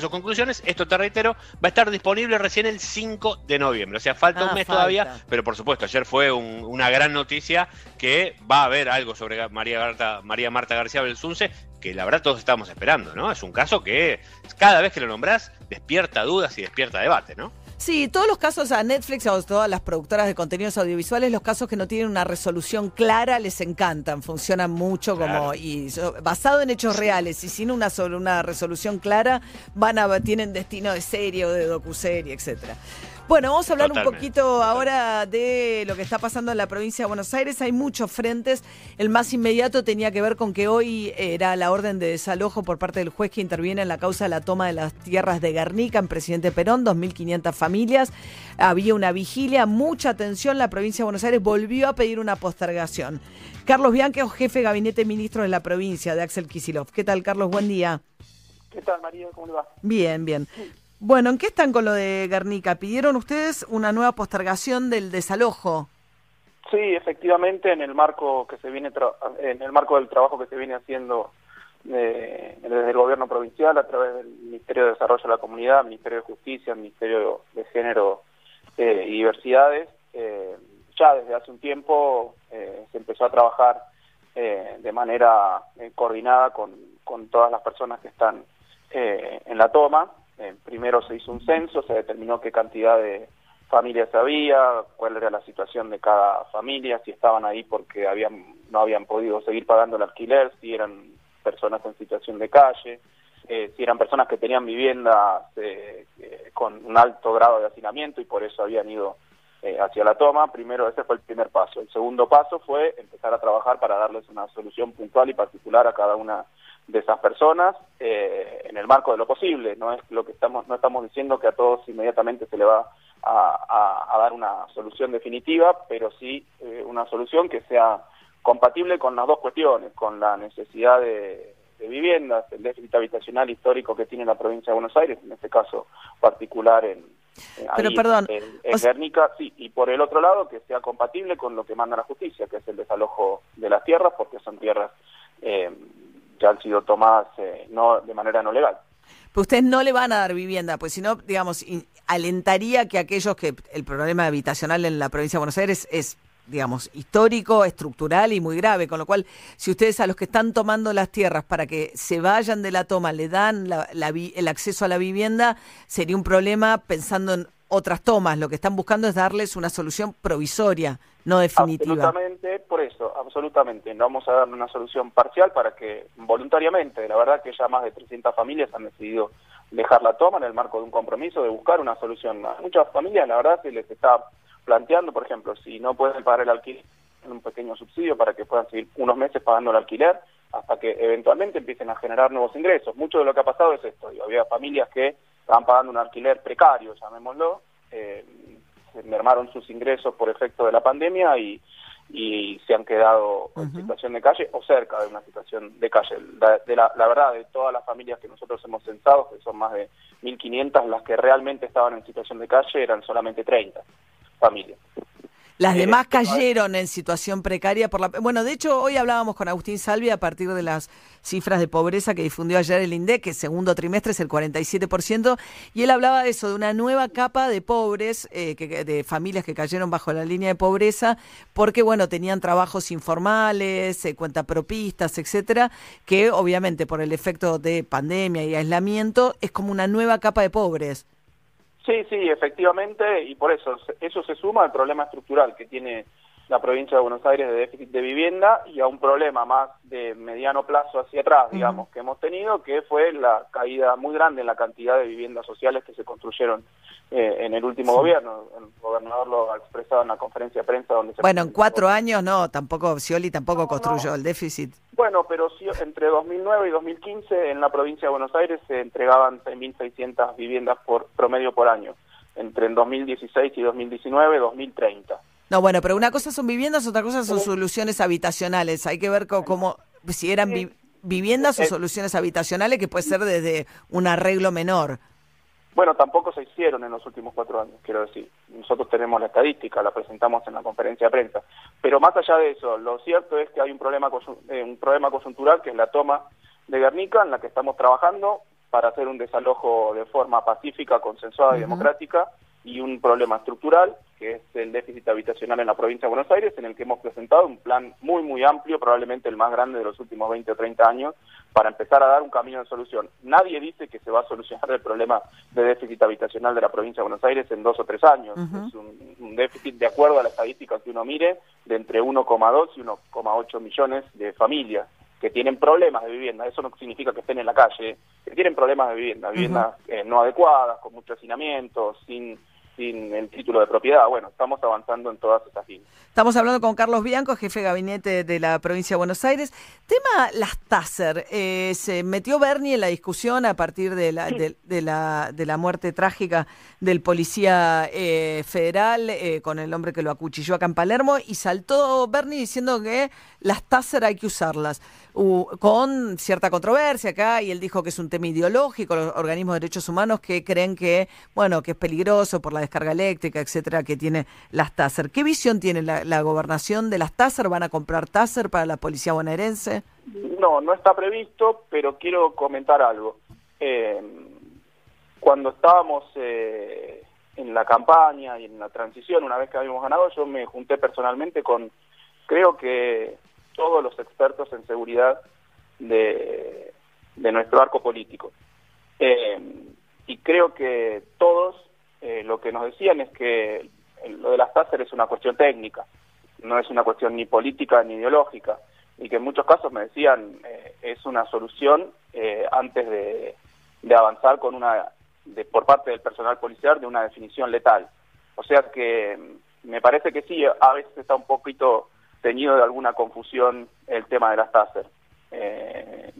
sus conclusiones. Esto te reitero, va a estar disponible recién el 5 de noviembre. O sea, falta un Ah, mes falta. todavía, pero por supuesto, ayer fue un- una gran noticia que va a haber algo sobre María, Marta, María Marta García Belsunce, que la verdad todos estamos esperando, ¿no? Es un caso que cada vez que lo nombrás despierta dudas y despierta debate, ¿no? Sí, todos los casos a Netflix o a todas las productoras de contenidos audiovisuales, los casos que no tienen una resolución clara les encantan, funcionan mucho como Claro. y basado en hechos reales y sin una solo una resolución clara van a tienen destino de serie o de docuserie, etcétera. Bueno, vamos a hablar un poquito ahora de lo que está pasando en la provincia de Buenos Aires. Hay muchos frentes. El más inmediato tenía que ver con que hoy era la orden de desalojo por parte del juez que interviene en la causa de la toma de las tierras de Guernica en Presidente Perón, 2.500 familias. Había una vigilia, mucha atención. La provincia de Buenos Aires volvió a pedir una postergación. Carlos Bianque, jefe de gabinete ministro de la provincia de Axel Kisilov. ¿Qué tal, Carlos? Buen día. ¿Qué tal, María? ¿Cómo le va? Bien, bien. Bueno, ¿en qué están con lo de Guernica? ¿Pidieron ustedes una nueva postergación del desalojo? Sí, efectivamente, en el marco que se viene tra- en el marco del trabajo que se viene haciendo eh, desde el gobierno provincial a través del Ministerio de Desarrollo de la Comunidad, Ministerio de Justicia, Ministerio de Género eh, y Diversidades, eh, ya desde hace un tiempo eh, se empezó a trabajar eh, de manera coordinada con, con todas las personas que están en la toma. Eh, primero se hizo un censo, se determinó qué cantidad de familias había, cuál era la situación de cada familia, si estaban ahí porque habían no habían podido seguir pagando el alquiler, si eran personas en situación de calle, eh, si eran personas que tenían viviendas eh, eh, con un alto grado de hacinamiento y por eso habían ido eh, hacia la toma. Primero, ese fue el primer paso. El segundo paso fue empezar a trabajar para darles una solución puntual y particular a cada una de esas personas eh, en el marco de lo posible. No es lo que estamos, no estamos diciendo que a todos inmediatamente se le va a, a- a dar una solución definitiva, pero sí eh, una solución que sea compatible con las dos cuestiones, con la necesidad de, de viviendas, el déficit habitacional histórico que tiene la provincia de Buenos Aires, en este caso particular en, en- Pero, ahí perdón, en, en Guernica, sí, y por el otro lado que sea compatible con lo que manda la justicia, que es el desalojo de las tierras, porque son tierras eh, que han sido tomadas eh, no de manera no legal. Pero ustedes no le van a dar vivienda, pues si no, digamos, alentaría que aquellos que el problema habitacional en la provincia de Buenos Aires es, digamos, histórico, estructural y muy grave, con lo cual, si ustedes a los que están tomando las tierras para que se vayan de la toma le dan el acceso a la vivienda, sería un problema pensando en otras tomas. Lo que están buscando es darles una solución provisoria, no definitiva. Absolutamente, por eso, absolutamente. No vamos a darle una solución parcial para que voluntariamente, la verdad que ya más de 300 familias han decidido dejar la toma en el marco de un compromiso de buscar una solución. A muchas familias, la verdad, se les está planteando, por ejemplo, si no pueden pagar el alquiler, un pequeño subsidio para que puedan seguir unos meses pagando el alquiler hasta que eventualmente empiecen a generar nuevos ingresos. Mucho de lo que ha pasado es esto. digo, había familias que estaban pagando un alquiler precario, llamémoslo, eh, se mermaron sus ingresos por efecto de la pandemia y, y se han quedado en situación de calle o cerca de una situación de calle. La, de la, la verdad, de todas las familias que nosotros hemos censado, que son más de 1.500, las que realmente estaban en situación de calle eran solamente 30 familias. Las demás cayeron en situación precaria por la... Bueno, de hecho, hoy hablábamos con Agustín Salvi a partir de las cifras de pobreza que difundió ayer el INDEC, que segundo trimestre es el 47%, y él hablaba de eso, de una nueva capa de pobres, eh, que, de familias que cayeron bajo la línea de pobreza, porque, bueno, tenían trabajos informales, eh, cuentapropistas, etcétera, que obviamente por el efecto de pandemia y aislamiento es como una nueva capa de pobres. Sí, sí, efectivamente, y por eso, eso se suma al problema estructural que tiene la provincia de Buenos Aires de déficit de vivienda y a un problema más de mediano plazo hacia atrás, digamos, que hemos tenido, que fue la caída muy grande en la cantidad de viviendas sociales que se construyeron eh, en el último gobierno. El gobernador lo ha expresado en la conferencia de prensa donde se... Bueno, en cuatro años no, tampoco, Scioli tampoco construyó no. el déficit. Bueno, pero sí, entre 2009 y 2015 en la provincia de Buenos Aires se entregaban 6.600 viviendas por promedio por año. Entre en 2016 y 2019, 2.030. No, bueno, pero una cosa son viviendas, otra cosa son soluciones habitacionales. Hay que ver cómo, si eran vi- viviendas o Eh. soluciones habitacionales, que puede ser desde un arreglo menor. Bueno, tampoco se hicieron en los últimos cuatro años, quiero decir. Nosotros tenemos la estadística, la presentamos en la conferencia de prensa. Pero más allá de eso, lo cierto es que hay un problema, eh, un problema coyuntural que es la toma de Guernica, en la que estamos trabajando para hacer un desalojo de forma pacífica, consensuada y democrática, y un problema estructural, que es el déficit habitacional en la provincia de Buenos Aires, en el que hemos presentado un plan muy, muy amplio, probablemente el más grande de los últimos 20 o 30 años, para empezar a dar un camino de solución. Nadie dice que se va a solucionar el problema de déficit habitacional de la provincia de Buenos Aires en dos o tres años. Es un, un, déficit, de acuerdo a la estadística que uno mire, de entre 1,2 y 1,8 millones de familias que tienen problemas de vivienda, eso no significa que estén en la calle, que tienen problemas de vivienda, viviendas eh, no adecuadas, con mucho hacinamiento, sin sin el título de propiedad. Bueno, estamos avanzando en todas estas líneas. Estamos hablando con Carlos Bianco, jefe de gabinete de la provincia de Buenos Aires. Tema las TASER. Eh, se metió Bernie en la discusión a partir de la, de, la, de la muerte trágica del policía eh, federal eh, con el hombre que lo acuchilló acá en Palermo y saltó Bernie diciendo que las TASER hay que usarlas. con cierta controversia acá y él dijo que es un tema ideológico, los organismos de derechos humanos que creen que, bueno, que es peligroso por la descarga eléctrica, etcétera, que tiene las TASER. ¿Qué visión tiene la, gobernación de las TASER? ¿Van a comprar TASER para la policía bonaerense? No, no está previsto, pero quiero comentar algo. Eh, cuando estábamos eh, en la campaña y en la transición, una vez que habíamos ganado, yo me junté personalmente con, creo que todos los expertos en seguridad de, nuestro arco político. Eh, y creo que todos eh, lo que nos decían es que lo de las TASER es una cuestión técnica, no es una cuestión ni política ni ideológica, y que en muchos casos me decían eh, es una solución eh, antes de, avanzar con una de, por parte del personal policial de una definición letal. O sea que mm, me parece que sí, a veces está un poquito teñido de alguna confusión el tema de las TASER.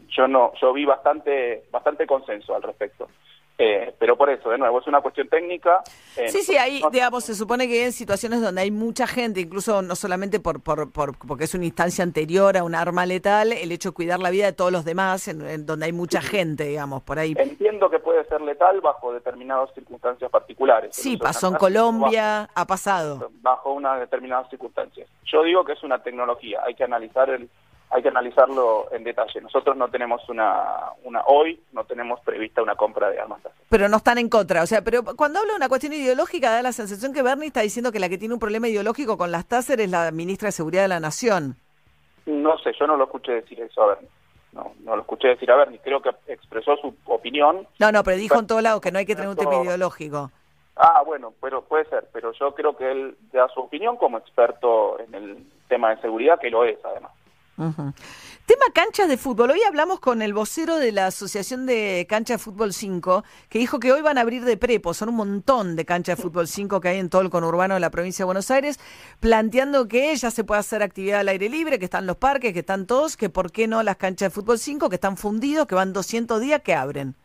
yo no, yo vi bastante, bastante consenso al respecto. Eh, pero por eso, de nuevo, es una cuestión técnica. Eh, sí, sí, ahí, digamos, se supone que en situaciones donde hay mucha gente, incluso no solamente por, por, por, porque es una instancia anterior a un arma letal, el hecho de cuidar la vida de todos los demás, en, donde hay mucha gente, digamos, por ahí. Entiendo que puede ser letal bajo determinadas circunstancias particulares. Sí, pasó en Colombia, ha pasado. Bajo unas determinadas circunstancias. Yo digo que es una tecnología, hay que analizar el hay que analizarlo en detalle. Nosotros no tenemos una, una hoy, no tenemos prevista una compra de armas Pero no están en contra, o sea, pero cuando habla de una cuestión ideológica da la sensación que Bernie está diciendo que la que tiene un problema ideológico con las TASER es la ministra de Seguridad de la Nación. No sé, yo no lo escuché decir eso a Bernie. No, no lo escuché decir a Bernie. Creo que expresó su opinión. No, no, pero dijo en todos lados que no hay que tener un tema ideológico. Ah, bueno, pero puede ser, pero yo creo que él da su opinión como experto en el tema de seguridad, que lo es además. Tema canchas de fútbol. Hoy hablamos con el vocero de la Asociación de Cancha de Fútbol 5, que dijo que hoy van a abrir de prepo. Son un montón de canchas de fútbol 5 que hay en todo el conurbano de la provincia de Buenos Aires, planteando que ya se puede hacer actividad al aire libre, que están los parques, que están todos, que por qué no las canchas de fútbol 5, que están fundidos, que van 200 días, que abren.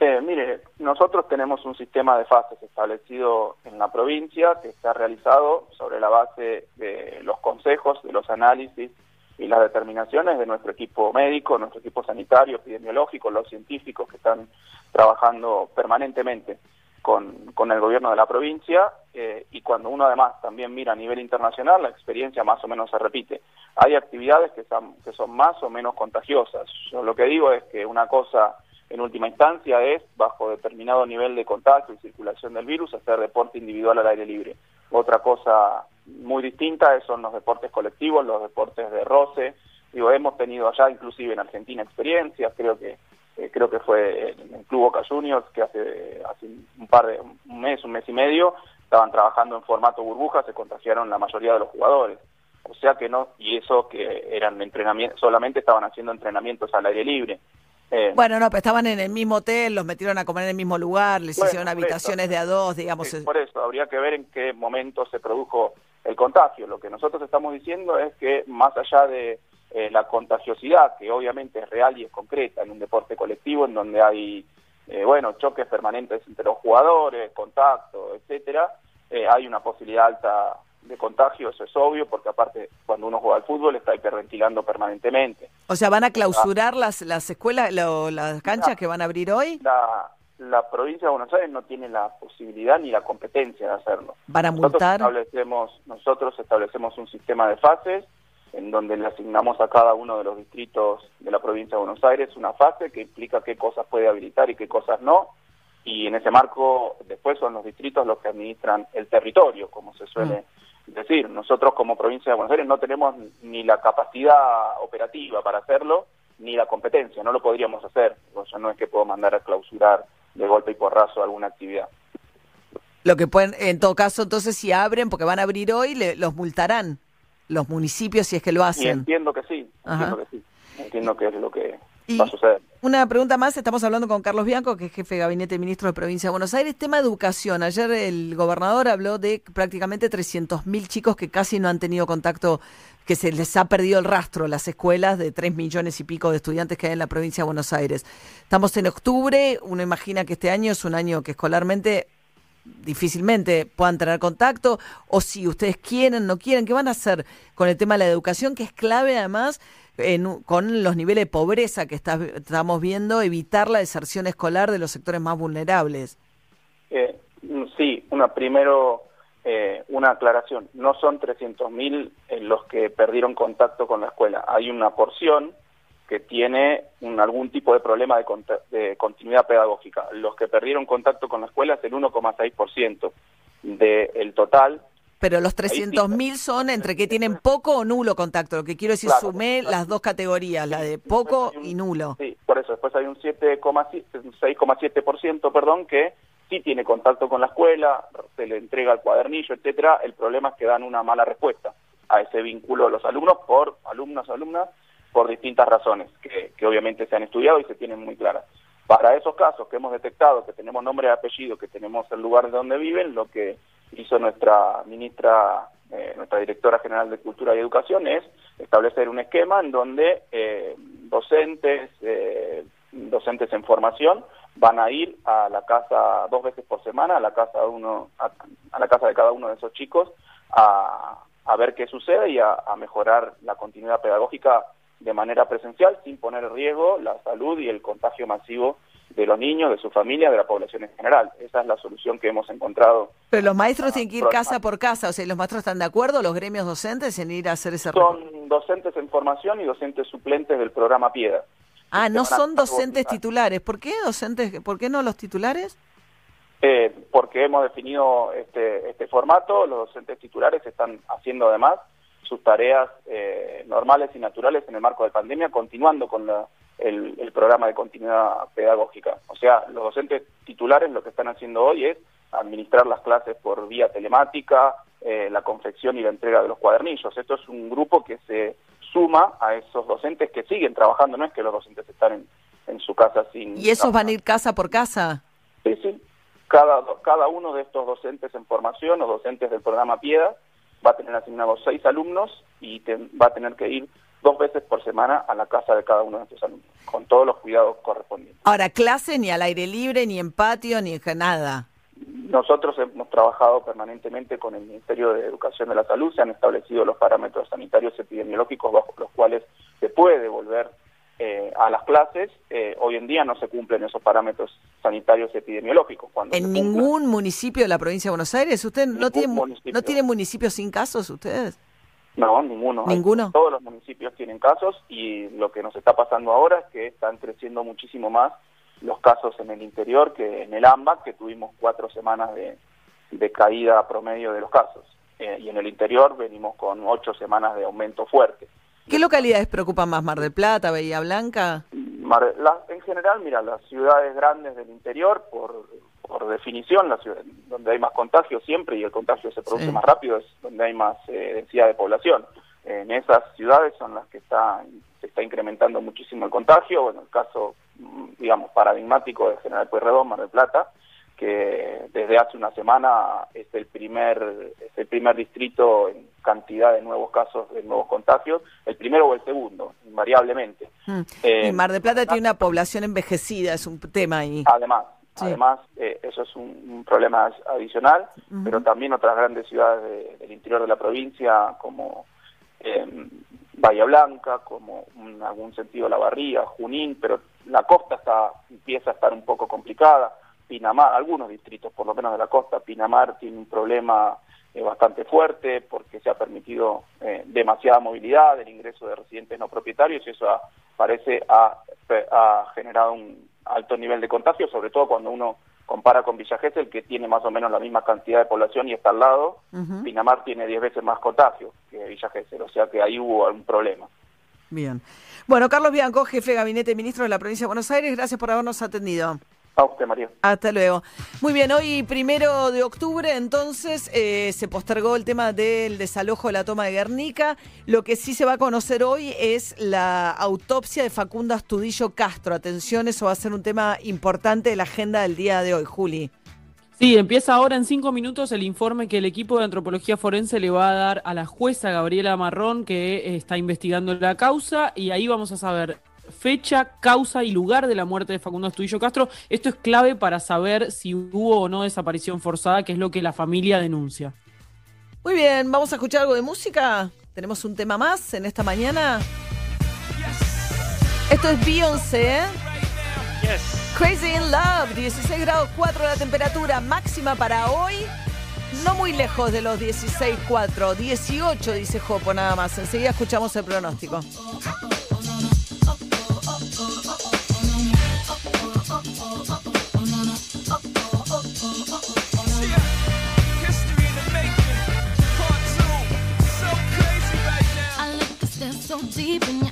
Eh, mire, nosotros tenemos un sistema de fases establecido en la provincia que está realizado sobre la base de los consejos, de los análisis y las determinaciones de nuestro equipo médico, nuestro equipo sanitario, epidemiológico, los científicos que están trabajando permanentemente con, con el gobierno de la provincia eh, y cuando uno además también mira a nivel internacional, la experiencia más o menos se repite. Hay actividades que son, que son más o menos contagiosas. Yo lo que digo es que una cosa en última instancia es, bajo determinado nivel de contacto y circulación del virus, hacer deporte individual al aire libre. Otra cosa muy distinta son los deportes colectivos, los deportes de roce. Digo, hemos tenido allá, inclusive en Argentina, experiencias, creo que eh, creo que fue en el Club Boca Juniors, que hace, hace un par de, un mes, un mes y medio, estaban trabajando en formato burbuja, se contagiaron la mayoría de los jugadores. O sea que no, y eso que eran entrenamientos, solamente estaban haciendo entrenamientos al aire libre. Eh, bueno, no, pero estaban en el mismo hotel, los metieron a comer en el mismo lugar, les hicieron habitaciones de a dos, digamos. por eso, habría que ver en qué momento se produjo el contagio. Lo que nosotros estamos diciendo es que más allá de eh, la contagiosidad, que obviamente es real y es concreta en un deporte colectivo, en donde hay, eh, bueno, choques permanentes entre los jugadores, contacto, etcétera, hay una posibilidad alta de contagio, eso es obvio, porque aparte cuando uno juega al fútbol está hiperventilando permanentemente. O sea, ¿van a clausurar las, las escuelas, las canchas que van a abrir hoy? La, la provincia de Buenos Aires no tiene la posibilidad ni la competencia de hacerlo. ¿Van a multar? Nosotros establecemos, nosotros establecemos un sistema de fases en donde le asignamos a cada uno de los distritos de la provincia de Buenos Aires una fase que implica qué cosas puede habilitar y qué cosas no, y en ese marco después son los distritos los que administran el territorio, como se suele mm. decir. Nosotros como provincia de Buenos Aires no tenemos ni la capacidad operativa para hacerlo, ni la competencia, no lo podríamos hacer. O sea, no es que puedo mandar a clausurar de golpe y porrazo alguna actividad. Lo que pueden, en todo caso, entonces si abren, porque van a abrir hoy, le, los multarán los municipios si es que lo hacen. entiendo que sí, entiendo que sí. Entiendo que es lo que va a suceder. Una pregunta más, estamos hablando con Carlos Bianco, que es jefe de gabinete de ministros de Provincia de Buenos Aires. Tema educación. Ayer el gobernador habló de prácticamente 300.000 chicos que casi no han tenido contacto, que se les ha perdido el rastro las escuelas de 3 millones y pico de estudiantes que hay en la provincia de Buenos Aires. Estamos en octubre, uno imagina que este año es un año que escolarmente difícilmente puedan tener contacto, o si ustedes quieren, no quieren, ¿qué van a hacer con el tema de la educación, que es clave además con los niveles de pobreza que estamos viendo, evitar la deserción escolar de los sectores más vulnerables? Eh, sí, una primero eh, una aclaración. No son 300.000 los que perdieron contacto con la escuela. Hay una porción que tiene algún tipo de problema de, continuidad pedagógica. Los que perdieron contacto con la escuela es el 1,6% del total. Pero los 300.000 son entre que tienen poco o nulo contacto. Lo que quiero decir, sumé las dos categorías, la de poco y nulo. Sí, por eso. Después hay un 6,7%, perdón, que sí tiene contacto con la escuela, se le entrega el cuadernillo, etcétera. El problema es que dan una mala respuesta a ese vínculo de los alumnos por alumnos, alumnas por distintas razones que, obviamente se han estudiado y se tienen muy claras. Para esos casos que hemos detectado, que tenemos nombre y apellido, que tenemos el lugar de donde viven, lo que hizo nuestra ministra, eh, nuestra directora general de Cultura y Educación es establecer un esquema en donde eh, docentes, eh, docentes en formación van a ir a la casa dos veces por semana, a la casa de uno, a, la casa de cada uno de esos chicos, a, ver qué sucede y a mejorar la continuidad pedagógica de manera presencial sin poner en riesgo la salud y el contagio masivo de los niños, de su familia, de la población en general. Esa es la solución que hemos encontrado. Pero los maestros tienen que ir casa por casa, o sea, ¿los maestros están de acuerdo, los gremios docentes, en ir a hacer ese Son docentes en formación y docentes suplentes del programa Piedra. Ah, no son docentes titulares. ¿Por qué docentes? ¿Por qué no los titulares? Eh, porque hemos definido este, este formato, los docentes titulares están haciendo además sus tareas eh, normales y naturales en el marco de pandemia, continuando con el, programa de continuidad pedagógica. O sea, los docentes titulares lo que están haciendo hoy es administrar las clases por vía telemática, eh, la confección y la entrega de los cuadernillos. Esto es un grupo que se suma a esos docentes que siguen trabajando, no es que los docentes están en, en su casa sin... ¿Y esos van a ir casa por casa? Sí, sí. Cada, cada uno de estos docentes en formación o docentes del programa Piedad va a tener asignados seis alumnos y va a tener que ir dos veces por semana a la casa de cada uno de estos alumnos, con todos los cuidados correspondientes. Ahora, clase ni al aire libre, ni en patio, ni en nada. Nosotros hemos trabajado permanentemente con el Ministerio de Educación de la Salud, se han establecido los parámetros sanitarios epidemiológicos bajo los cuales se puede volver eh, a las clases, eh, hoy en día no se cumplen esos parámetros sanitarios epidemiológicos. Cuando ¿En ningún municipio de la provincia de Buenos Aires? ¿Usted no tiene, no tiene municipios sin casos ustedes? No, ninguno. ¿Ninguno? Todos los municipios tienen casos y lo que nos está pasando ahora es que están creciendo muchísimo más los casos en el interior que en el AMBA, que tuvimos cuatro semanas de, caída promedio de los casos. Eh, y en el interior venimos con ocho semanas de aumento fuerte. ¿Qué localidades preocupan más? ¿Mar del Plata, Bahía Blanca? en general, mira, las ciudades grandes del interior, por, por definición, las ciudades donde hay más contagio siempre y el contagio se produce más rápido, es donde hay más eh, densidad de población. En esas ciudades son las que está, se está incrementando muchísimo el contagio. Bueno, el caso, mm, digamos, paradigmático de General Pueyrredón, Mar del Plata, que desde hace una semana es el primer es el primer distrito en cantidad de nuevos casos de nuevos contagios, el primero o el segundo, invariablemente. Mm. y Mar de Plata tiene una población envejecida, es un tema ahí. Además, además eh, eso es un, problema adicional, pero también otras grandes ciudades del interior de la provincia como eh, Bahía Blanca, como en algún sentido La Barría, Junín, pero la costa está empieza a estar un poco complicada Pinamar, algunos distritos por lo menos de la costa, Pinamar tiene un problema bastante fuerte porque se ha permitido demasiada movilidad, el ingreso de residentes no propietarios y eso parece ha, ha generado un alto nivel de contagio, sobre todo cuando uno compara con Villa Gesell, que tiene más o menos la misma cantidad de población y está al lado, Pinamar tiene 10 veces más contagio que Villa Gesell, o sea que ahí hubo algún problema. Bien. Bueno, Carlos Bianco, jefe de gabinete ministro de la provincia de Buenos Aires, gracias por habernos atendido. A usted, María. Hasta luego. Muy bien, hoy primero de octubre, entonces, eh, se postergó el tema del desalojo de la toma de Guernica. Lo que sí se va a conocer hoy es la autopsia de Facundo Astudillo Castro. Atención, eso va a ser un tema importante de la agenda del día de hoy, Juli. Sí, empieza ahora en cinco minutos el informe que el equipo de antropología forense le va a dar a la jueza Gabriela Marrón, que está investigando la causa, y ahí vamos a saber fecha, causa y lugar de la muerte de Facundo Astudillo Castro. Esto es clave para saber si hubo o no desaparición forzada, que es lo que la familia denuncia. Muy bien, vamos a escuchar algo de música. Tenemos un tema más en esta mañana. Esto es Beyoncé, ¿eh? Crazy in Love, 16 grados 4 la temperatura máxima para hoy. No muy lejos de los 16.4, 18 dice Jopo nada más. Enseguida escuchamos el pronóstico. Deep in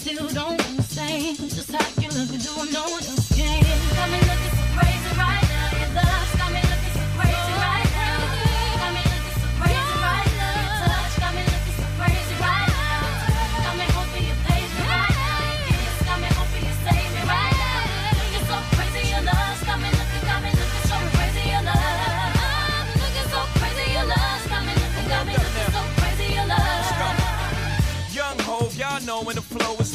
still don't understand just how you look what no one else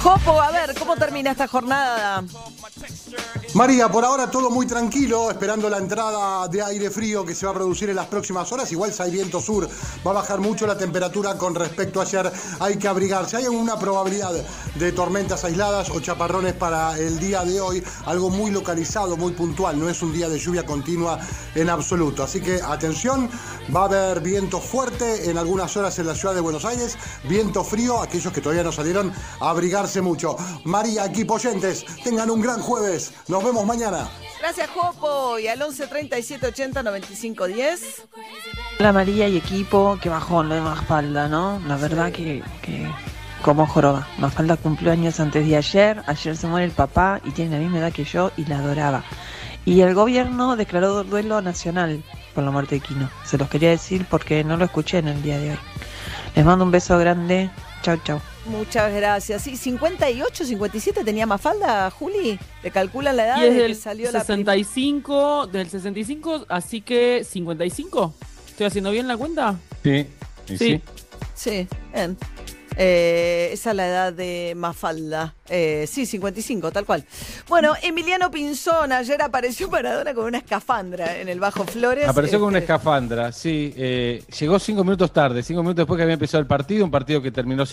Jopo, a ver, ¿cómo termina esta jornada? María, por ahora todo muy tranquilo, esperando la entrada de aire frío que se va a producir en las próximas horas. Igual si hay viento sur, va a bajar mucho la temperatura con respecto a ayer. Hay que abrigarse. Hay una probabilidad de tormentas aisladas o chaparrones para el día de hoy. Algo muy localizado, muy puntual. No es un día de lluvia continua en absoluto. Así que atención, va a haber viento fuerte en algunas horas en la ciudad de Buenos Aires. Viento frío, aquellos que todavía no salieron, a abrigarse mucho. María, equipo oyentes, tengan un gran jueves. Nos vemos mañana. Gracias, Jopo. Y al 11 37 80 95 10. Hola María y equipo, qué bajón lo de Mafalda, ¿no? La verdad que, que como joroba. Mafalda cumplió años antes de ayer, ayer se muere el papá y tiene la misma edad que yo y la adoraba. Y el gobierno declaró duelo nacional por la muerte de Quino. Se los quería decir porque no lo escuché en el día de hoy. Les mando un beso grande. Chau, chau. Muchas gracias. Sí, 58, 57 tenía Mafalda, Juli. ¿Le calculan la edad Y es de que del salió la prim- 65, del 65, así que 55. ¿Estoy haciendo bien la cuenta? Sí, Sí. sí. Sí, bien. Eh, esa es la edad de Mafalda. Eh, sí, 55, tal cual. Bueno, Emiliano Pinzón, ayer apareció Maradona con una escafandra en el Bajo Flores. Apareció con una Este, escafandra, sí. eh, llegó cinco minutos tarde, cinco minutos después que había empezado el partido, un partido que terminó